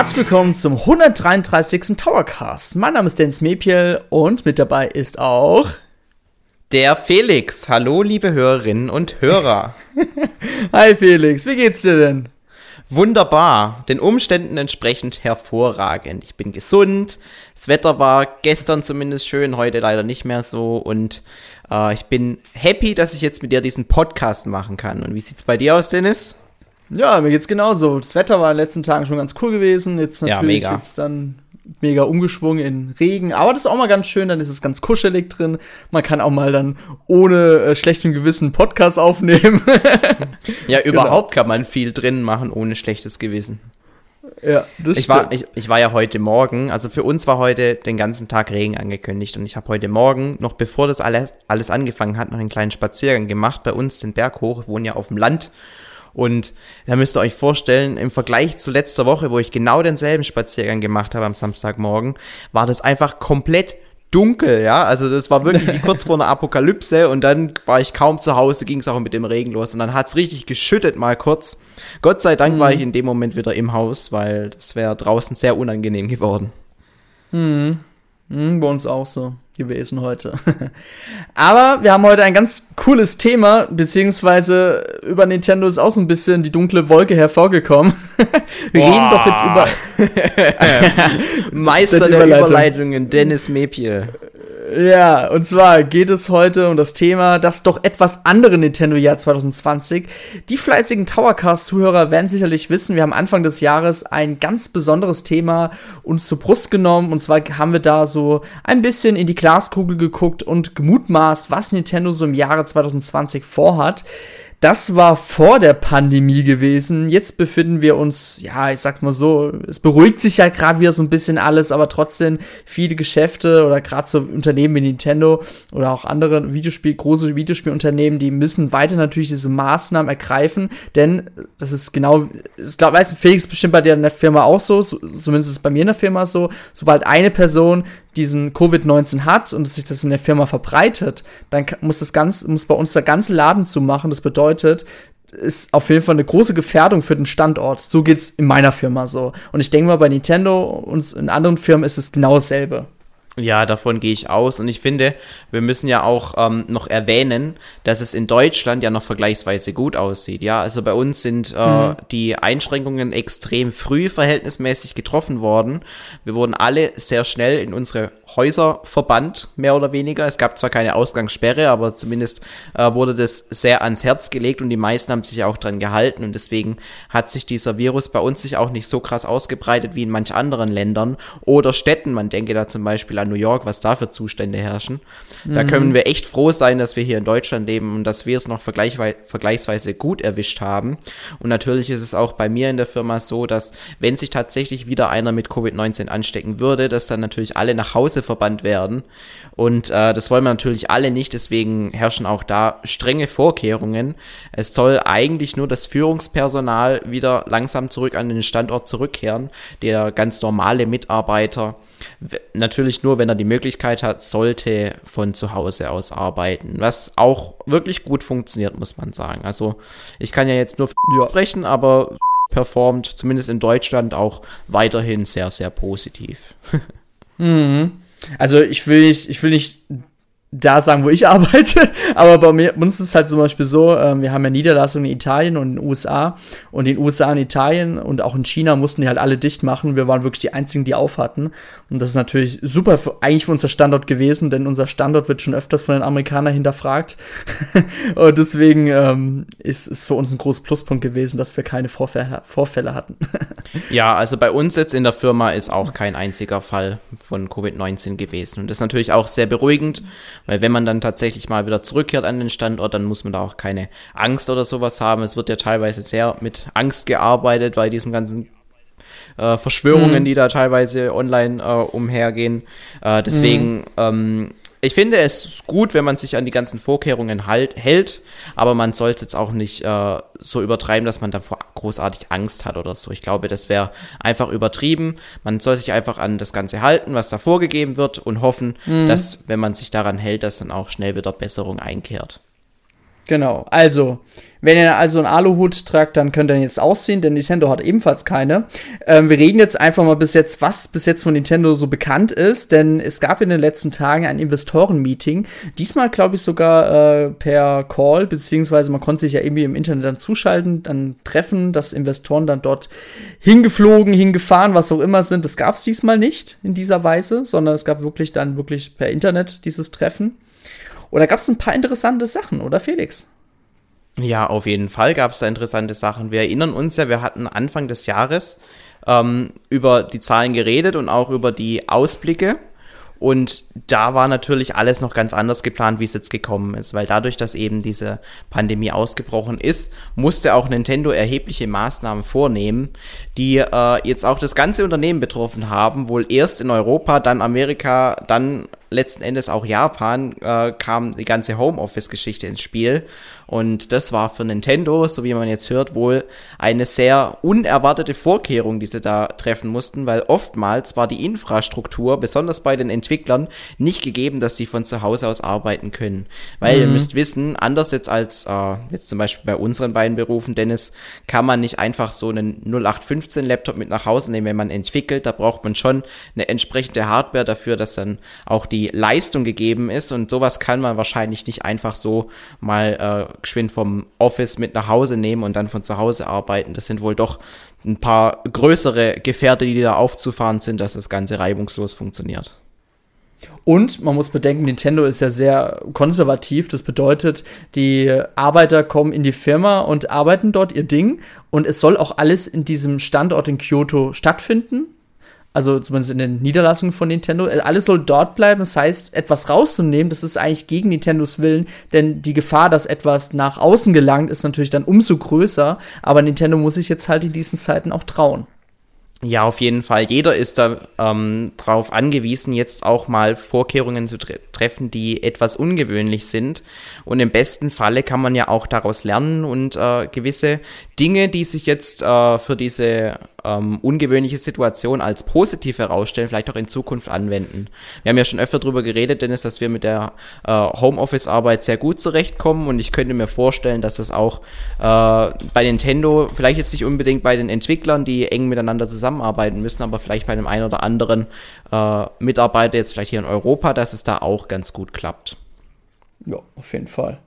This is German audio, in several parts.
Herzlich willkommen zum 133. Towercast. Mein Name ist Dennis Mepiel und mit dabei ist auch der Felix. Hallo, liebe Hörerinnen und Hörer. Hi Felix, wie geht's dir denn? Wunderbar, den Umständen entsprechend hervorragend. Ich bin gesund, das Wetter war gestern zumindest schön, heute leider nicht mehr so und äh, ich bin happy, dass ich jetzt mit dir diesen Podcast machen kann. Und wie sieht's bei dir aus, Dennis? Ja, mir geht's genauso. Das Wetter war in den letzten Tagen schon ganz cool gewesen. Jetzt natürlich ja, jetzt dann mega umgeschwungen in Regen. Aber das ist auch mal ganz schön, dann ist es ganz kuschelig drin. Man kann auch mal dann ohne äh, schlechtem Gewissen Podcast aufnehmen. ja, genau. überhaupt genau. kann man viel drin machen ohne schlechtes Gewissen. Ja, das ich war, ich, ich, war ja heute Morgen, also für uns war heute den ganzen Tag Regen angekündigt und ich habe heute Morgen, noch bevor das alles, alles angefangen hat, noch einen kleinen Spaziergang gemacht, bei uns den Berg hoch, wir wohnen ja auf dem Land und da müsst ihr euch vorstellen, im Vergleich zu letzter Woche, wo ich genau denselben Spaziergang gemacht habe am Samstagmorgen, war das einfach komplett dunkel, ja. Also das war wirklich wie kurz vor einer Apokalypse und dann war ich kaum zu Hause, ging es auch mit dem Regen los und dann hat es richtig geschüttet mal kurz. Gott sei Dank mhm. war ich in dem Moment wieder im Haus, weil das wäre draußen sehr unangenehm geworden. Mhm. Mhm, bei uns auch so gewesen heute. Aber wir haben heute ein ganz cooles Thema, beziehungsweise über Nintendo ist auch so ein bisschen die dunkle Wolke hervorgekommen. wir Boah. reden doch jetzt über Meister der Überleitungen, Dennis Mepiel. Ja, und zwar geht es heute um das Thema das doch etwas andere Nintendo-Jahr 2020. Die fleißigen Towercast-Zuhörer werden sicherlich wissen, wir haben Anfang des Jahres ein ganz besonderes Thema uns zur Brust genommen. Und zwar haben wir da so ein bisschen in die Glaskugel geguckt und gemutmaßt, was Nintendo so im Jahre 2020 vorhat. Das war vor der Pandemie gewesen. Jetzt befinden wir uns, ja, ich sag mal so, es beruhigt sich ja gerade wieder so ein bisschen alles, aber trotzdem viele Geschäfte oder gerade so Unternehmen wie Nintendo oder auch andere Videospiel, große Videospielunternehmen, die müssen weiter natürlich diese Maßnahmen ergreifen, denn das ist genau, ich glaube, weiß Felix bestimmt bei dir in der Firma auch so, so, zumindest ist es bei mir in der Firma so, sobald eine Person diesen Covid-19 hat und sich das in der Firma verbreitet, dann muss das ganz, muss bei uns der ganze Laden zu machen. Das bedeutet, ist auf jeden Fall eine große Gefährdung für den Standort. So geht's in meiner Firma so. Und ich denke mal, bei Nintendo und in anderen Firmen ist es genau dasselbe. Ja, davon gehe ich aus. Und ich finde, wir müssen ja auch ähm, noch erwähnen, dass es in Deutschland ja noch vergleichsweise gut aussieht. Ja, also bei uns sind äh, mhm. die Einschränkungen extrem früh verhältnismäßig getroffen worden. Wir wurden alle sehr schnell in unsere Häuser verbannt, mehr oder weniger. Es gab zwar keine Ausgangssperre, aber zumindest äh, wurde das sehr ans Herz gelegt und die meisten haben sich auch dran gehalten. Und deswegen hat sich dieser Virus bei uns sich auch nicht so krass ausgebreitet wie in manch anderen Ländern oder Städten. Man denke da zum Beispiel an New York, was da für Zustände herrschen. Mhm. Da können wir echt froh sein, dass wir hier in Deutschland leben und dass wir es noch vergleichsweise gut erwischt haben. Und natürlich ist es auch bei mir in der Firma so, dass wenn sich tatsächlich wieder einer mit Covid-19 anstecken würde, dass dann natürlich alle nach Hause verbannt werden. Und äh, das wollen wir natürlich alle nicht, deswegen herrschen auch da strenge Vorkehrungen. Es soll eigentlich nur das Führungspersonal wieder langsam zurück an den Standort zurückkehren. Der ganz normale Mitarbeiter natürlich nur, wenn er die Möglichkeit hat, sollte von zu Hause aus arbeiten. Was auch wirklich gut funktioniert, muss man sagen. Also ich kann ja jetzt nur ja. sprechen, aber performt zumindest in Deutschland auch weiterhin sehr, sehr positiv. mhm. Also ich will nicht, ich will nicht da sagen, wo ich arbeite. Aber bei, mir, uns ist es halt zum Beispiel so, äh, wir haben ja Niederlassungen in Italien und in den USA. Und in den USA und Italien und auch in China mussten die halt alle dicht machen. Wir waren wirklich die einzigen, die auf hatten. Und das ist natürlich super für, eigentlich für unser Standort gewesen, denn unser Standort wird schon öfters von den Amerikanern hinterfragt. und deswegen ähm, ist es für uns ein großer Pluspunkt gewesen, dass wir keine Vorfälle, Vorfälle hatten. ja, also bei uns jetzt in der Firma ist auch kein einziger Fall von Covid-19 gewesen. Und das ist natürlich auch sehr beruhigend weil wenn man dann tatsächlich mal wieder zurückkehrt an den Standort, dann muss man da auch keine Angst oder sowas haben. Es wird ja teilweise sehr mit Angst gearbeitet bei diesen ganzen äh, Verschwörungen, mhm. die da teilweise online äh, umhergehen. Äh, deswegen mhm. ähm, ich finde es gut, wenn man sich an die ganzen Vorkehrungen halt, hält, aber man soll es jetzt auch nicht äh, so übertreiben, dass man davor großartig Angst hat oder so. Ich glaube, das wäre einfach übertrieben. Man soll sich einfach an das Ganze halten, was da vorgegeben wird und hoffen, mhm. dass, wenn man sich daran hält, dass dann auch schnell wieder Besserung einkehrt. Genau, also Wenn ihr also einen Aluhut tragt, dann könnt ihr ihn jetzt ausziehen, denn Nintendo hat ebenfalls keine. Ähm, wir reden jetzt einfach mal bis jetzt, was bis jetzt von Nintendo so bekannt ist, denn es gab in den letzten Tagen ein Investoren-Meeting. Diesmal, glaube ich, sogar äh, per Call, beziehungsweise man konnte sich ja irgendwie im Internet dann zuschalten, dann treffen, dass Investoren dann dort hingeflogen, hingefahren, was auch immer sind. Das gab es diesmal nicht in dieser Weise, sondern es gab wirklich dann wirklich per Internet dieses Treffen. Oder gab es ein paar interessante Sachen, oder Felix? Ja, auf jeden Fall gab es da interessante Sachen. Wir erinnern uns ja, wir hatten Anfang des Jahres ähm, über die Zahlen geredet und auch über die Ausblicke. Und da war natürlich alles noch ganz anders geplant, wie es jetzt gekommen ist, weil dadurch, dass eben diese Pandemie ausgebrochen ist, musste auch Nintendo erhebliche Maßnahmen vornehmen, die äh, jetzt auch das ganze Unternehmen betroffen haben, wohl erst in Europa, dann Amerika, dann letzten Endes auch Japan, äh, kam die ganze Homeoffice-Geschichte ins Spiel. Und das war für Nintendo, so wie man jetzt hört, wohl eine sehr unerwartete Vorkehrung, die sie da treffen mussten, weil oftmals war die Infrastruktur, besonders bei den Entwicklern, nicht gegeben, dass sie von zu Hause aus arbeiten können. Weil mhm. ihr müsst wissen, anders jetzt als äh, jetzt zum Beispiel bei unseren beiden Berufen, Dennis, kann man nicht einfach so einen 0815 Laptop mit nach Hause nehmen, wenn man entwickelt. Da braucht man schon eine entsprechende Hardware dafür, dass dann auch die Leistung gegeben ist. Und sowas kann man wahrscheinlich nicht einfach so mal äh, geschwind vom Office mit nach Hause nehmen und dann von zu Hause arbeiten. Das sind wohl doch ein paar größere Gefährte, die da aufzufahren sind, dass das Ganze reibungslos funktioniert. Und man muss bedenken, Nintendo ist ja sehr konservativ. Das bedeutet, die Arbeiter kommen in die Firma und arbeiten dort ihr Ding. Und es soll auch alles in diesem Standort in Kyoto stattfinden also zumindest in den Niederlassungen von Nintendo, alles soll dort bleiben. Das heißt, etwas rauszunehmen, das ist eigentlich gegen Nintendos Willen, denn die Gefahr, dass etwas nach außen gelangt, ist natürlich dann umso größer. Aber Nintendo muss sich jetzt halt in diesen Zeiten auch trauen. Ja, auf jeden Fall. Jeder ist da ähm, darauf angewiesen, jetzt auch mal Vorkehrungen zu tre treffen, die etwas ungewöhnlich sind. Und im besten Falle kann man ja auch daraus lernen und äh, gewisse Dinge, die sich jetzt äh, für diese ähm, ungewöhnliche Situation als positiv herausstellen, vielleicht auch in Zukunft anwenden. Wir haben ja schon öfter darüber geredet, Dennis, dass wir mit der äh, Homeoffice-Arbeit sehr gut zurechtkommen und ich könnte mir vorstellen, dass das auch äh, bei Nintendo, vielleicht jetzt nicht unbedingt bei den Entwicklern, die eng miteinander zusammenarbeiten müssen, aber vielleicht bei einem einen oder anderen äh, Mitarbeiter jetzt vielleicht hier in Europa, dass es da auch ganz gut klappt. Ja, auf jeden Fall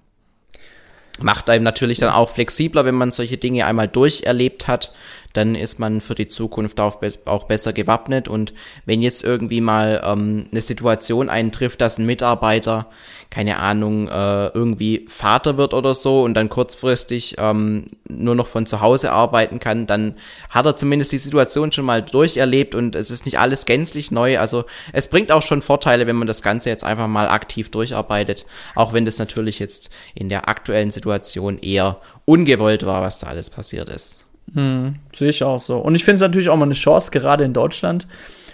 macht einem natürlich dann auch flexibler, wenn man solche Dinge einmal durcherlebt hat dann ist man für die Zukunft auch, auch besser gewappnet. Und wenn jetzt irgendwie mal ähm, eine Situation eintrifft, dass ein Mitarbeiter, keine Ahnung, äh, irgendwie Vater wird oder so und dann kurzfristig ähm, nur noch von zu Hause arbeiten kann, dann hat er zumindest die Situation schon mal durcherlebt und es ist nicht alles gänzlich neu. Also es bringt auch schon Vorteile, wenn man das Ganze jetzt einfach mal aktiv durcharbeitet, auch wenn das natürlich jetzt in der aktuellen Situation eher ungewollt war, was da alles passiert ist. Hm, sehe ich auch so. Und ich finde es natürlich auch mal eine Chance, gerade in Deutschland,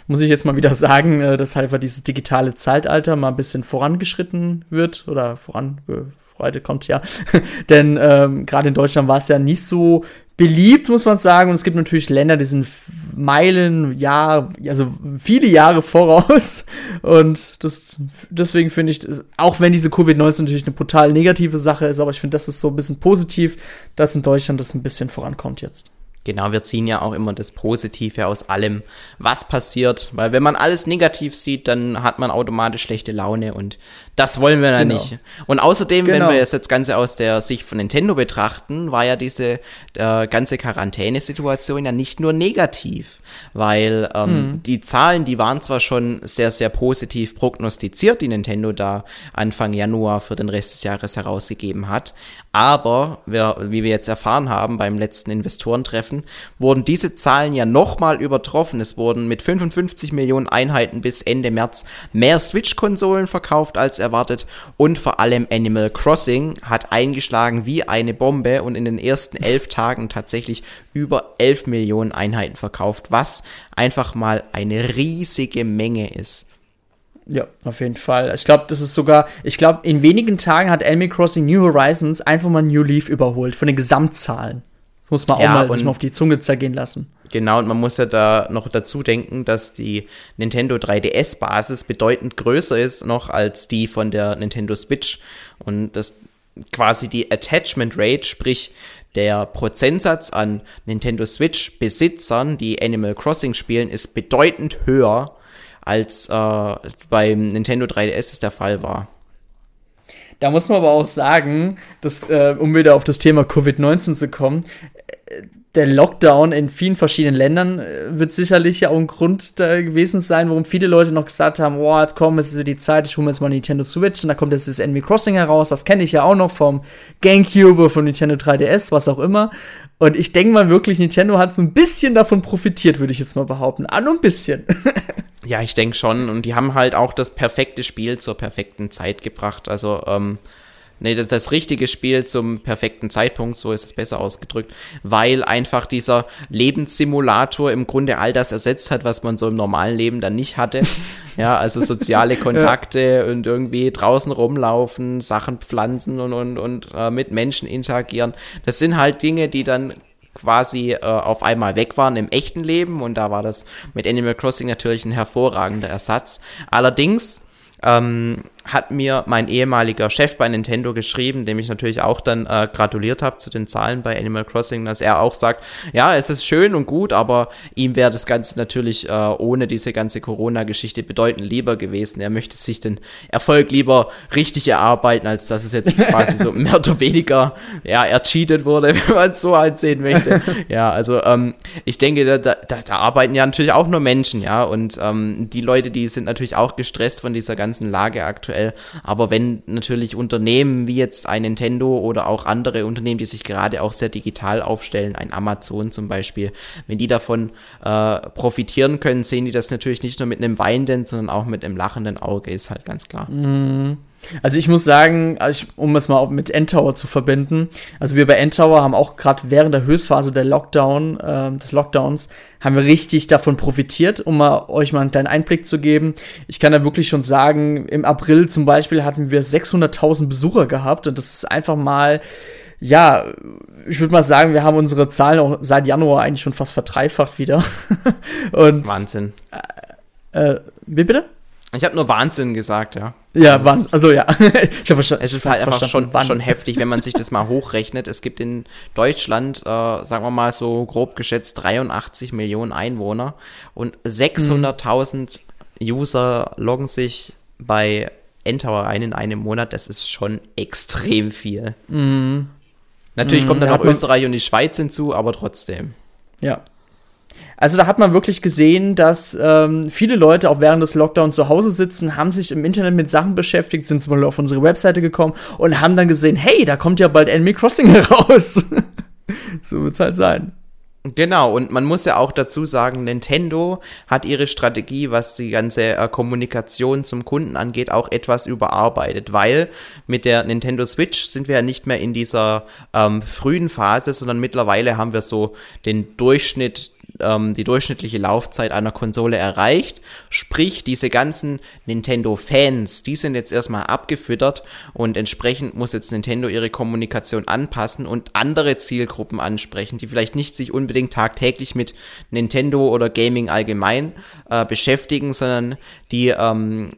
muss ich jetzt mal wieder sagen, äh, dass einfach dieses digitale Zeitalter mal ein bisschen vorangeschritten wird oder vorangeschreitet kommt, ja. Denn ähm, gerade in Deutschland war es ja nicht so beliebt, muss man sagen. Und es gibt natürlich Länder, die sind Meilen, Jahr, also viele Jahre voraus. Und das, deswegen finde ich, auch wenn diese Covid-19 natürlich eine brutal negative Sache ist, aber ich finde, das ist so ein bisschen positiv, dass in Deutschland das ein bisschen vorankommt jetzt. Genau, wir ziehen ja auch immer das Positive aus allem, was passiert, weil wenn man alles negativ sieht, dann hat man automatisch schlechte Laune und das wollen wir ja genau. nicht. Und außerdem, genau. wenn wir das jetzt Ganze aus der Sicht von Nintendo betrachten, war ja diese äh, ganze Quarantänesituation ja nicht nur negativ, weil ähm, hm. die Zahlen, die waren zwar schon sehr, sehr positiv prognostiziert, die Nintendo da Anfang Januar für den Rest des Jahres herausgegeben hat, aber, wir, wie wir jetzt erfahren haben beim letzten Investorentreffen, wurden diese Zahlen ja nochmal übertroffen. Es wurden mit 55 Millionen Einheiten bis Ende März mehr Switch-Konsolen verkauft als erwartet und vor allem Animal Crossing hat eingeschlagen wie eine Bombe und in den ersten elf Tagen tatsächlich über 11 Millionen Einheiten verkauft, was einfach mal eine riesige Menge ist. Ja, auf jeden Fall. Ich glaube, das ist sogar, ich glaube, in wenigen Tagen hat Animal Crossing New Horizons einfach mal New Leaf überholt von den Gesamtzahlen. Das muss man ja, auch mal sich mal auf die Zunge zergehen lassen. Genau, und man muss ja da noch dazu denken, dass die Nintendo 3DS-Basis bedeutend größer ist noch als die von der Nintendo Switch. Und das quasi die Attachment Rate, sprich der Prozentsatz an Nintendo Switch Besitzern, die Animal Crossing spielen, ist bedeutend höher als äh, beim Nintendo 3DS es der Fall war. Da muss man aber auch sagen, dass, äh, um wieder auf das Thema Covid-19 zu kommen, äh, der Lockdown in vielen verschiedenen Ländern äh, wird sicherlich ja auch ein Grund da gewesen sein, warum viele Leute noch gesagt haben, boah, jetzt komm, es ist die Zeit, ich hole mir jetzt mal Nintendo Switch und da kommt jetzt das Enemy Crossing heraus, das kenne ich ja auch noch vom Gamecube, vom Nintendo 3DS, was auch immer. Und ich denke mal wirklich, Nintendo hat so ein bisschen davon profitiert, würde ich jetzt mal behaupten. Ah, nur ein bisschen. ja, ich denke schon. Und die haben halt auch das perfekte Spiel zur perfekten Zeit gebracht. Also, ähm, nee, das, das richtige Spiel zum perfekten Zeitpunkt, so ist es besser ausgedrückt, weil einfach dieser Lebenssimulator im Grunde all das ersetzt hat, was man so im normalen Leben dann nicht hatte. ja, also soziale Kontakte ja. und irgendwie draußen rumlaufen, Sachen pflanzen und, und, und äh, mit Menschen interagieren. Das sind halt Dinge, die dann quasi äh, auf einmal weg waren im echten Leben und da war das mit Animal Crossing natürlich ein hervorragender Ersatz. Allerdings ähm, hat mir mein ehemaliger Chef bei Nintendo geschrieben, dem ich natürlich auch dann äh, gratuliert habe zu den Zahlen bei Animal Crossing, dass er auch sagt, ja, es ist schön und gut, aber ihm wäre das Ganze natürlich äh, ohne diese ganze Corona-Geschichte bedeutend lieber gewesen. Er möchte sich den Erfolg lieber richtig erarbeiten, als dass es jetzt quasi so mehr oder weniger, ja, ercheatet wurde, wenn man es so ansehen möchte. ja, also ähm, ich denke, da, da, da arbeiten ja natürlich auch nur Menschen, ja, und ähm, die Leute, die sind natürlich auch gestresst von dieser ganzen Lage aktuell aktuell. Aber wenn natürlich Unternehmen wie jetzt ein Nintendo oder auch andere Unternehmen, die sich gerade auch sehr digital aufstellen, ein Amazon zum Beispiel, wenn die davon äh, profitieren können, sehen die das natürlich nicht nur mit einem weinenden, sondern auch mit einem lachenden Auge, ist halt ganz klar. Mhm. Also ich muss sagen, also ich, um es mal mit Endtower zu verbinden, also wir bei Endtower haben auch gerade während der Höchstphase der Lockdown, äh, des Lockdowns, haben wir richtig davon profitiert, um mal, euch mal einen kleinen Einblick zu geben. Ich kann da wirklich schon sagen, im April zum Beispiel hatten wir 600.000 Besucher gehabt und das ist einfach mal, ja, ich würde mal sagen, wir haben unsere Zahlen auch seit Januar eigentlich schon fast verdreifacht wieder. und Wahnsinn. Äh, äh, wie bitte? Ich habe nur Wahnsinn gesagt, ja. Ja, Wahnsinn. Also ja. ich habe Es ist halt einfach schon, schon heftig, wenn man sich das mal hochrechnet. Es gibt in Deutschland, äh, sagen wir mal so grob geschätzt, 83 Millionen Einwohner und 600.000 mhm. User loggen sich bei Endtower ein in einem Monat. Das ist schon extrem viel. Mhm. Natürlich mhm, kommt dann auch Österreich und die Schweiz hinzu, aber trotzdem. Ja. Also da hat man wirklich gesehen, dass ähm, viele Leute auch während des Lockdowns zu Hause sitzen, haben sich im Internet mit Sachen beschäftigt, sind zum Beispiel auf unsere Webseite gekommen und haben dann gesehen, hey, da kommt ja bald Enemy Crossing heraus. so wird's halt sein. Genau, und man muss ja auch dazu sagen, Nintendo hat ihre Strategie, was die ganze äh, Kommunikation zum Kunden angeht, auch etwas überarbeitet, weil mit der Nintendo Switch sind wir ja nicht mehr in dieser ähm, frühen Phase, sondern mittlerweile haben wir so den Durchschnitt ähm, die durchschnittliche Laufzeit einer Konsole erreicht. Sprich, diese ganzen Nintendo-Fans, die sind jetzt erstmal abgefüttert und entsprechend muss jetzt Nintendo ihre Kommunikation anpassen und andere Zielgruppen ansprechen, die vielleicht nicht sich unbedingt tagtäglich mit Nintendo oder Gaming allgemein äh, beschäftigen, sondern die ähm,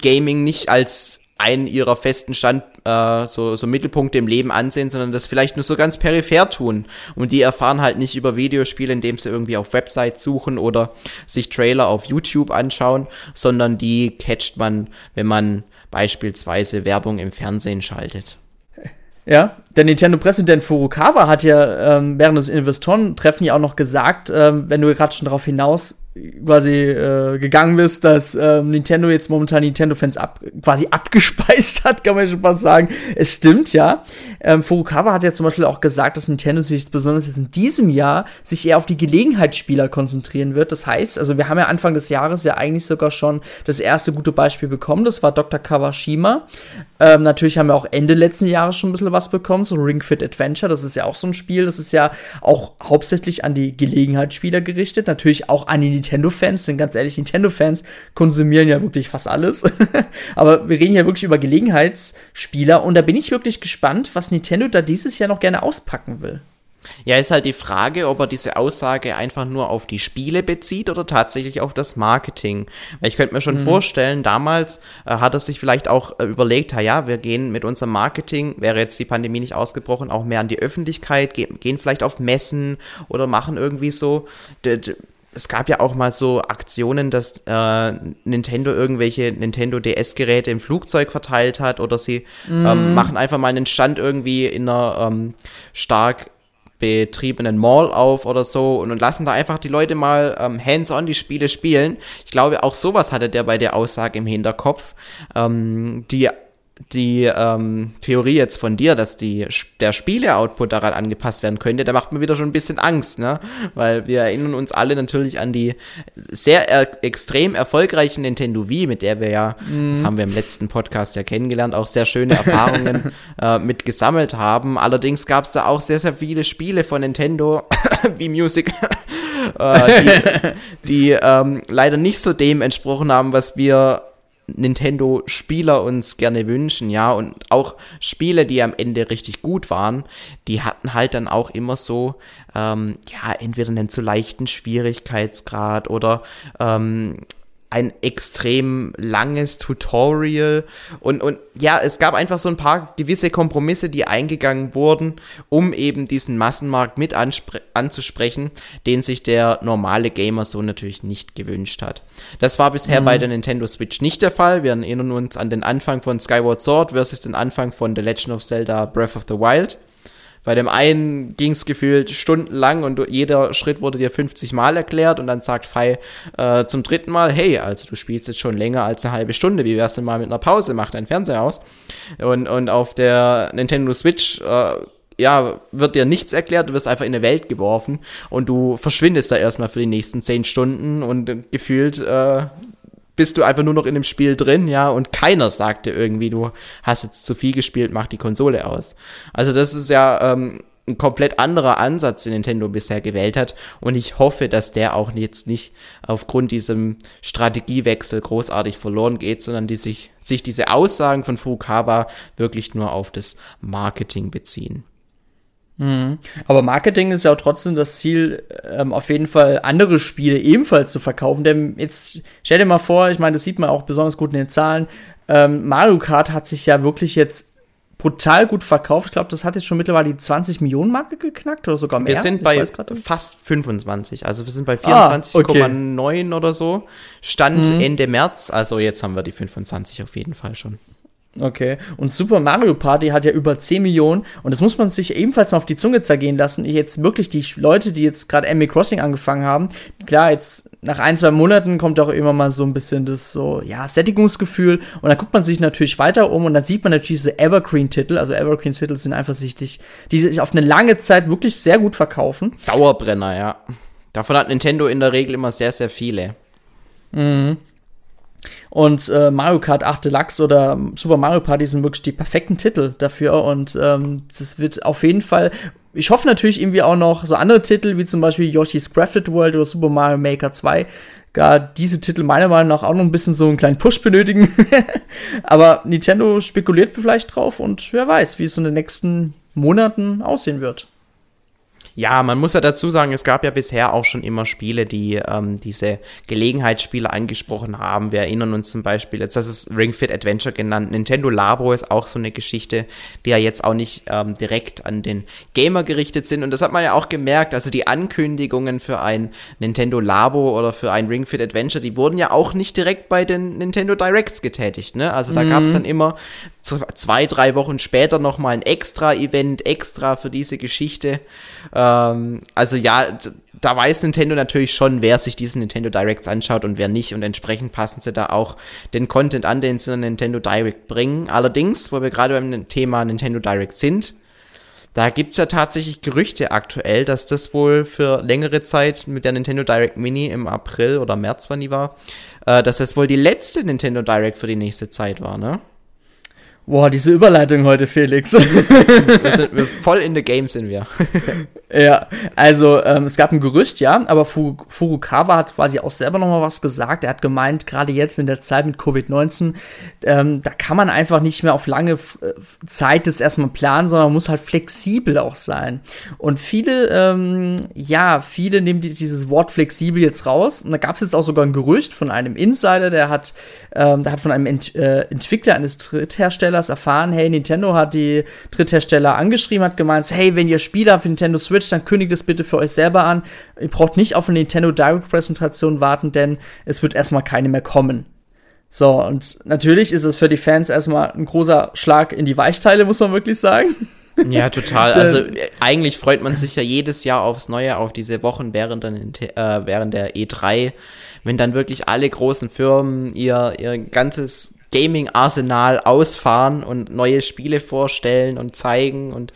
Gaming nicht als einen ihrer festen Stand, äh, so, so Mittelpunkte im Leben ansehen, sondern das vielleicht nur so ganz peripher tun. Und die erfahren halt nicht über Videospiele, indem sie irgendwie auf Websites suchen oder sich Trailer auf YouTube anschauen, sondern die catcht man, wenn man beispielsweise Werbung im Fernsehen schaltet. Ja, der Nintendo-Präsident Furukawa hat ja ähm, während des Investoren-Treffen ja auch noch gesagt, ähm, wenn du gerade schon darauf hinaus quasi äh, gegangen bist, dass ähm, Nintendo jetzt momentan Nintendo-Fans ab, quasi abgespeist hat, kann man schon fast sagen. Es stimmt, ja. Ähm, Furukawa hat ja zum Beispiel auch gesagt, dass Nintendo sich besonders jetzt in diesem Jahr sich eher auf die Gelegenheitsspieler konzentrieren wird. Das heißt, also wir haben ja Anfang des Jahres ja eigentlich sogar schon das erste gute Beispiel bekommen. Das war Dr. Kawashima. Ähm, natürlich haben wir auch Ende letzten Jahres schon ein bisschen was bekommen, so Ring Fit Adventure. Das ist ja auch so ein Spiel. Das ist ja auch hauptsächlich an die Gelegenheitsspieler gerichtet. Natürlich auch an die Nintendo-Fans, denn ganz ehrlich, Nintendo-Fans konsumieren ja wirklich fast alles. Aber wir reden ja wirklich über Gelegenheitsspieler und da bin ich wirklich gespannt, was Nintendo da dieses Jahr noch gerne auspacken will. Ja, ist halt die Frage, ob er diese Aussage einfach nur auf die Spiele bezieht oder tatsächlich auf das Marketing. Ich könnte mir schon mhm. vorstellen, damals äh, hat er sich vielleicht auch äh, überlegt, ja, wir gehen mit unserem Marketing, wäre jetzt die Pandemie nicht ausgebrochen, auch mehr an die Öffentlichkeit, ge gehen vielleicht auf Messen oder machen irgendwie so. Es gab ja auch mal so Aktionen, dass äh, Nintendo irgendwelche Nintendo DS-Geräte im Flugzeug verteilt hat oder sie ähm, mhm. ähm, machen einfach mal einen Stand irgendwie in einer ähm, stark betriebenen Mall auf oder so und, und lassen da einfach die Leute mal ähm, hands-on die Spiele spielen. Ich glaube, auch sowas hatte der bei der Aussage im Hinterkopf, ähm, die die ähm, Theorie jetzt von dir, dass die, der Spiele-Output daran angepasst werden könnte, da macht mir wieder schon ein bisschen Angst, ne? Weil wir erinnern uns alle natürlich an die sehr er extrem erfolgreichen Nintendo Wii, mit der wir ja, mm. das haben wir im letzten Podcast ja kennengelernt, auch sehr schöne Erfahrungen äh, mit gesammelt haben. Allerdings gab es da auch sehr, sehr viele Spiele von Nintendo, wie Music, äh, die, die ähm, leider nicht so dem entsprochen haben, was wir Nintendo-Spieler uns gerne wünschen, ja, und auch Spiele, die am Ende richtig gut waren, die hatten halt dann auch immer so, ähm, ja, entweder einen zu leichten Schwierigkeitsgrad oder ähm, ein extrem langes Tutorial und, und ja, es gab einfach so ein paar gewisse Kompromisse, die eingegangen wurden, um eben diesen Massenmarkt mit anzusprechen, den sich der normale Gamer so natürlich nicht gewünscht hat. Das war bisher mhm. bei der Nintendo Switch nicht der Fall. Wir erinnern uns an den Anfang von Skyward Sword versus den Anfang von The Legend of Zelda Breath of the Wild. Bei dem einen ging es gefühlt stundenlang und jeder Schritt wurde dir 50 Mal erklärt und dann sagt Fei äh, zum dritten Mal, hey, also du spielst jetzt schon länger als eine halbe Stunde, wie wär's denn mal mit einer Pause, mach dein Fernseher aus. Und, und auf der Nintendo Switch äh, ja, wird dir nichts erklärt, du wirst einfach in eine Welt geworfen und du verschwindest da erstmal für die nächsten zehn Stunden und gefühlt äh, bist du einfach nur noch in dem Spiel drin, ja, und keiner sagte irgendwie, du hast jetzt zu viel gespielt, mach die Konsole aus. Also das ist ja ähm, ein komplett anderer Ansatz, den Nintendo bisher gewählt hat. Und ich hoffe, dass der auch jetzt nicht aufgrund diesem Strategiewechsel großartig verloren geht, sondern die sich, sich diese Aussagen von Furukawa wirklich nur auf das Marketing beziehen. Mhm. Aber Marketing ist ja auch trotzdem das Ziel, ähm, auf jeden Fall andere Spiele ebenfalls zu verkaufen. Denn jetzt stell dir mal vor, ich meine, das sieht man auch besonders gut in den Zahlen. Ähm, Mario Kart hat sich ja wirklich jetzt brutal gut verkauft. Ich glaube, das hat jetzt schon mittlerweile die 20 Millionen Marke geknackt oder sogar mehr. Wir sind bei fast 25. Also wir sind bei 24,9 ah, okay. oder so. Stand mhm. Ende März. Also jetzt haben wir die 25 auf jeden Fall schon. Okay. Und Super Mario Party hat ja über 10 Millionen und das muss man sich ebenfalls mal auf die Zunge zergehen lassen. Jetzt wirklich die Leute, die jetzt gerade Animal Crossing angefangen haben, klar, jetzt nach ein, zwei Monaten kommt auch immer mal so ein bisschen das so, ja, Sättigungsgefühl und dann guckt man sich natürlich weiter um und dann sieht man natürlich diese Evergreen-Titel. Also Evergreen-Titel sind einfach sich, die sich auf eine lange Zeit wirklich sehr gut verkaufen. Dauerbrenner, ja. Davon hat Nintendo in der Regel immer sehr, sehr viele. Mhm. Und äh, Mario Kart 8 Deluxe oder Super Mario Party sind wirklich die perfekten Titel dafür. Und ähm, das wird auf jeden Fall. Ich hoffe natürlich irgendwie auch noch so andere Titel, wie zum Beispiel Yoshi's Crafted World oder Super Mario Maker 2. Gar diese Titel meiner Meinung nach auch noch ein bisschen so einen kleinen Push benötigen. Aber Nintendo spekuliert vielleicht drauf und wer weiß, wie es in den nächsten Monaten aussehen wird. Ja, man muss ja dazu sagen, es gab ja bisher auch schon immer Spiele, die ähm, diese Gelegenheitsspiele angesprochen haben. Wir erinnern uns zum Beispiel, jetzt das ist Ring Fit Adventure genannt. Nintendo Labo ist auch so eine Geschichte, die ja jetzt auch nicht ähm, direkt an den Gamer gerichtet sind. Und das hat man ja auch gemerkt. Also die Ankündigungen für ein Nintendo Labo oder für ein Ring Fit Adventure, die wurden ja auch nicht direkt bei den Nintendo Directs getätigt. Ne? Also da mhm. gab es dann immer zwei, drei Wochen später nochmal ein Extra-Event, extra für diese Geschichte. Ähm, also ja, da weiß Nintendo natürlich schon, wer sich diesen Nintendo Directs anschaut und wer nicht. Und entsprechend passen sie da auch den Content an, den sie in Nintendo Direct bringen. Allerdings, wo wir gerade beim Thema Nintendo Direct sind, da gibt es ja tatsächlich Gerüchte aktuell, dass das wohl für längere Zeit mit der Nintendo Direct Mini im April oder März, wann die war, äh, dass das wohl die letzte Nintendo Direct für die nächste Zeit war, ne? Boah, diese Überleitung heute, Felix. wir sind wir voll in the game sind wir. ja, also ähm, es gab ein Gerücht, ja, aber Furukawa hat quasi auch selber noch mal was gesagt. Er hat gemeint, gerade jetzt in der Zeit mit Covid-19, ähm, da kann man einfach nicht mehr auf lange äh, Zeit das erstmal planen, sondern man muss halt flexibel auch sein. Und viele, ähm, ja, viele nehmen dieses Wort flexibel jetzt raus. Und da gab es jetzt auch sogar ein Gerücht von einem Insider, der hat, ähm, der hat von einem Ent äh, Entwickler eines Drittherstellers Drittherstellers erfahren, hey, Nintendo hat die Dritthersteller angeschrieben, hat gemeint, hey, wenn ihr Spieler für Nintendo Switch, dann kündigt es bitte für euch selber an. Ihr braucht nicht auf eine Nintendo Direct Präsentation warten, denn es wird erstmal keine mehr kommen. So, und natürlich ist es für die Fans erstmal ein großer Schlag in die Weichteile, muss man wirklich sagen. Ja, total. Also eigentlich freut man sich ja jedes Jahr aufs Neue, auf diese Wochen während der, äh, während der E3, wenn dann wirklich alle großen Firmen ihr, ihr ganzes Gaming-Arsenal ausfahren und neue Spiele vorstellen und zeigen. Und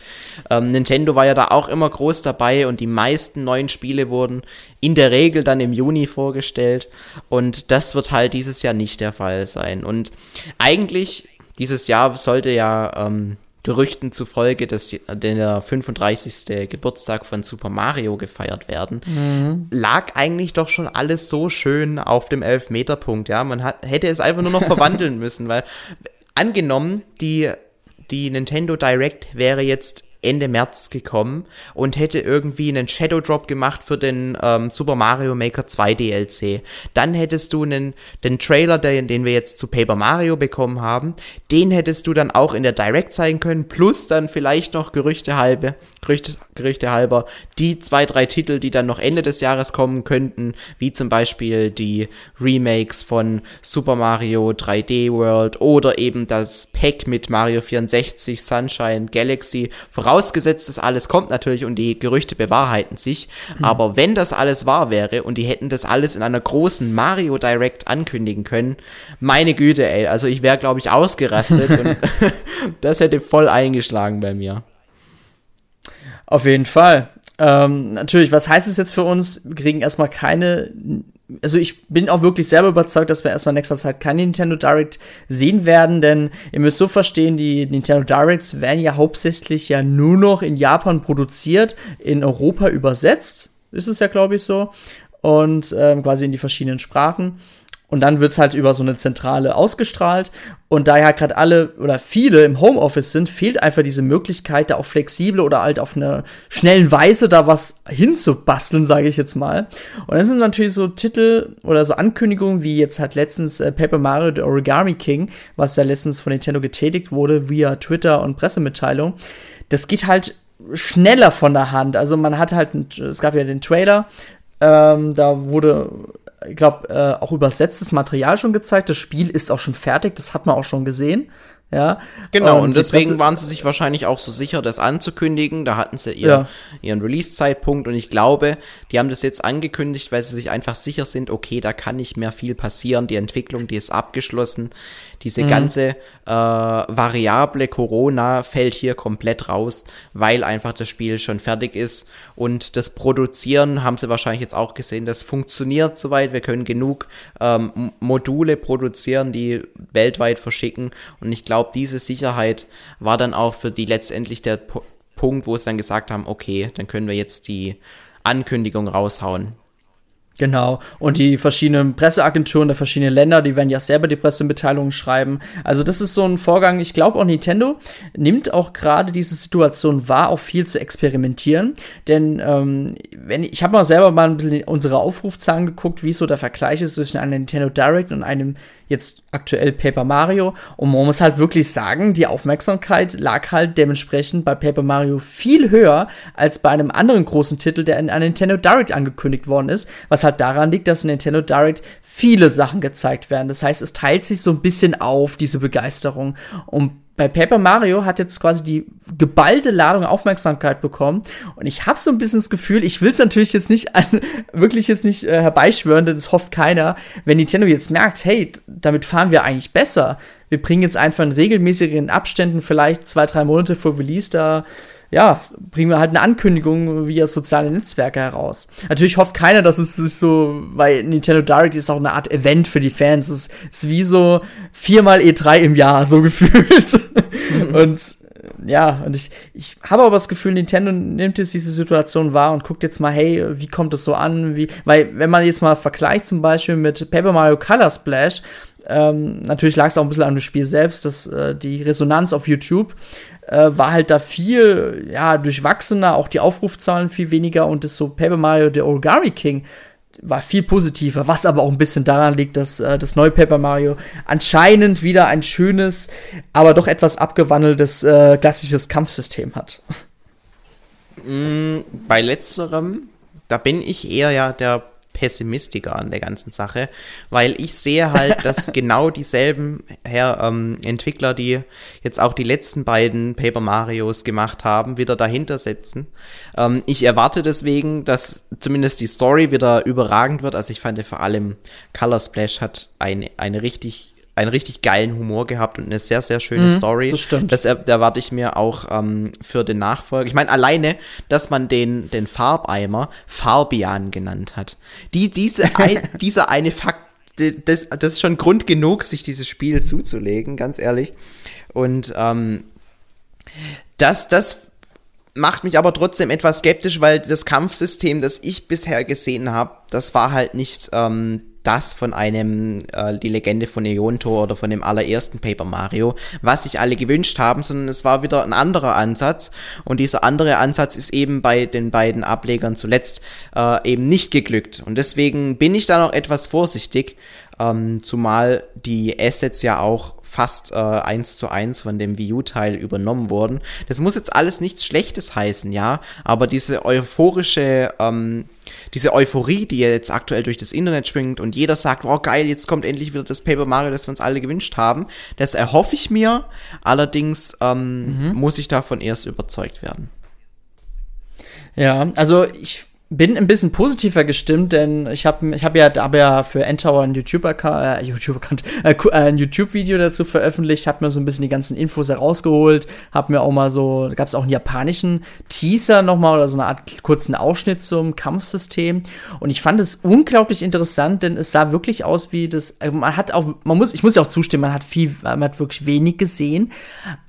ähm, Nintendo war ja da auch immer groß dabei und die meisten neuen Spiele wurden in der Regel dann im Juni vorgestellt. Und das wird halt dieses Jahr nicht der Fall sein. Und eigentlich, dieses Jahr sollte ja ähm, Gerüchten zufolge, dass der 35. Geburtstag von Super Mario gefeiert werden, mhm. lag eigentlich doch schon alles so schön auf dem Elfmeterpunkt. Ja, man hat, hätte es einfach nur noch verwandeln müssen, weil angenommen, die, die Nintendo Direct wäre jetzt Ende März gekommen und hätte irgendwie einen Shadow Drop gemacht für den ähm, Super Mario Maker 2 DLC. Dann hättest du einen, den Trailer, den, den wir jetzt zu Paper Mario bekommen haben, den hättest du dann auch in der Direct zeigen können, plus dann vielleicht noch Gerüchte halbe, Gerüchte, Gerüchte halber, die zwei, drei Titel, die dann noch Ende des Jahres kommen könnten, wie zum Beispiel die Remakes von Super Mario 3D World oder eben das Pack mit Mario 64, Sunshine, Galaxy, vorausgesetzt, das alles kommt natürlich und die Gerüchte bewahrheiten sich, mhm. aber wenn das alles wahr wäre und die hätten das alles in einer großen Mario Direct ankündigen können, meine Güte, ey, also ich wäre, glaube ich, ausgerastet und das hätte voll eingeschlagen bei mir. Auf jeden Fall. Ähm, natürlich, was heißt es jetzt für uns? Wir kriegen erstmal keine. Also ich bin auch wirklich selber überzeugt, dass wir erstmal in nächster Zeit keine Nintendo Direct sehen werden, denn ihr müsst so verstehen, die Nintendo Directs werden ja hauptsächlich ja nur noch in Japan produziert, in Europa übersetzt, ist es ja glaube ich so, und ähm, quasi in die verschiedenen Sprachen. Und dann wird's halt über so eine Zentrale ausgestrahlt. Und da ja gerade alle oder viele im Homeoffice sind, fehlt einfach diese Möglichkeit, da auch flexibel oder halt auf eine schnellen Weise da was hinzubasteln, sage ich jetzt mal. Und dann sind natürlich so Titel oder so Ankündigungen wie jetzt halt letztens äh, Paper Mario The Origami King, was ja letztens von Nintendo getätigt wurde via Twitter und Pressemitteilung. Das geht halt schneller von der Hand. Also man hat halt, es gab ja den Trailer, ähm, da wurde ich glaube, äh, auch übersetztes Material schon gezeigt. Das Spiel ist auch schon fertig, das hat man auch schon gesehen. Ja. Genau, und, und deswegen waren sie sich wahrscheinlich auch so sicher, das anzukündigen. Da hatten sie ihr, ja. ihren Release-Zeitpunkt und ich glaube, die haben das jetzt angekündigt, weil sie sich einfach sicher sind, okay, da kann nicht mehr viel passieren. Die Entwicklung, die ist abgeschlossen. Diese mhm. ganze äh, Variable Corona fällt hier komplett raus, weil einfach das Spiel schon fertig ist. Und das Produzieren haben sie wahrscheinlich jetzt auch gesehen, das funktioniert soweit. Wir können genug ähm, Module produzieren, die weltweit verschicken. Und ich glaube, diese Sicherheit war dann auch für die letztendlich der P Punkt, wo sie dann gesagt haben, okay, dann können wir jetzt die Ankündigung raushauen. Genau. Und die verschiedenen Presseagenturen der verschiedenen Länder, die werden ja selber die Pressemitteilungen schreiben. Also das ist so ein Vorgang. Ich glaube auch Nintendo nimmt auch gerade diese Situation wahr, auch viel zu experimentieren. Denn ähm, wenn ich habe mal selber mal ein bisschen unsere Aufrufzahlen geguckt, wie so der Vergleich ist zwischen einem Nintendo Direct und einem jetzt aktuell Paper Mario. Und man muss halt wirklich sagen, die Aufmerksamkeit lag halt dementsprechend bei Paper Mario viel höher als bei einem anderen großen Titel, der in einem Nintendo Direct angekündigt worden ist, was halt daran liegt, dass in Nintendo Direct viele Sachen gezeigt werden. Das heißt, es teilt sich so ein bisschen auf, diese Begeisterung. Und bei Paper Mario hat jetzt quasi die geballte Ladung Aufmerksamkeit bekommen. Und ich habe so ein bisschen das Gefühl, ich will es natürlich jetzt nicht an, wirklich jetzt nicht äh, herbeischwören, denn das hofft keiner, wenn Nintendo jetzt merkt, hey, damit fahren wir eigentlich besser. Wir bringen jetzt einfach in regelmäßigen Abständen vielleicht zwei, drei Monate vor Release da ja, bringen wir halt eine Ankündigung via soziale Netzwerke heraus. Natürlich hofft keiner, dass es sich so, weil Nintendo Direct ist auch eine Art Event für die Fans. Es ist wie so viermal E3 im Jahr, so gefühlt. und ja, und ich, ich habe aber das Gefühl, Nintendo nimmt jetzt diese Situation wahr und guckt jetzt mal, hey, wie kommt das so an? Wie, weil, wenn man jetzt mal vergleicht, zum Beispiel mit Paper Mario Color Splash, ähm, natürlich lag es auch ein bisschen an dem Spiel selbst, dass äh, die Resonanz auf YouTube äh, war halt da viel, ja, durchwachsener, auch die Aufrufzahlen viel weniger und das so Paper Mario The Origami King war viel positiver, was aber auch ein bisschen daran liegt, dass äh, das neue Paper Mario anscheinend wieder ein schönes, aber doch etwas abgewandeltes äh, klassisches Kampfsystem hat. Mm, bei letzterem, da bin ich eher ja der Pessimistiker an der ganzen Sache, weil ich sehe halt, dass genau dieselben Herr, ähm, Entwickler, die jetzt auch die letzten beiden Paper Marios gemacht haben, wieder dahinter setzen. Ähm, ich erwarte deswegen, dass zumindest die Story wieder überragend wird. Also ich fand vor allem Color Splash hat eine, eine richtig einen richtig geilen Humor gehabt und eine sehr, sehr schöne mhm, Story. Das stimmt. Das erwarte ich mir auch ähm, für den Nachfolger. Ich meine, alleine, dass man den, den Farbeimer Farbian genannt hat. Die, diese ein, dieser eine Fakt, das, das ist schon Grund genug, sich dieses Spiel zuzulegen, ganz ehrlich. Und ähm, das, das macht mich aber trotzdem etwas skeptisch, weil das Kampfsystem, das ich bisher gesehen habe, das war halt nicht ähm, das von einem, äh, die Legende von Ionto oder von dem allerersten Paper Mario, was sich alle gewünscht haben, sondern es war wieder ein anderer Ansatz. Und dieser andere Ansatz ist eben bei den beiden Ablegern zuletzt äh, eben nicht geglückt. Und deswegen bin ich da noch etwas vorsichtig, ähm, zumal die Assets ja auch fast äh, eins zu eins von dem Wii U-Teil übernommen wurden. Das muss jetzt alles nichts Schlechtes heißen, ja, aber diese euphorische, ähm, diese Euphorie, die jetzt aktuell durch das Internet schwingt und jeder sagt, wow, geil, jetzt kommt endlich wieder das Paper Mario, das wir uns alle gewünscht haben, das erhoffe ich mir. Allerdings ähm, mhm. muss ich davon erst überzeugt werden. Ja, also ich bin ein bisschen positiver gestimmt, denn ich habe ich hab ja, hab ja für Endtower ein YouTube-Account, äh, YouTube äh, ein YouTube-Video dazu veröffentlicht, habe mir so ein bisschen die ganzen Infos herausgeholt, habe mir auch mal so, gab es auch einen japanischen Teaser nochmal oder so eine Art kurzen Ausschnitt zum Kampfsystem. Und ich fand es unglaublich interessant, denn es sah wirklich aus wie das, äh, man hat auch, man muss, ich muss ja auch zustimmen, man hat viel, man hat wirklich wenig gesehen,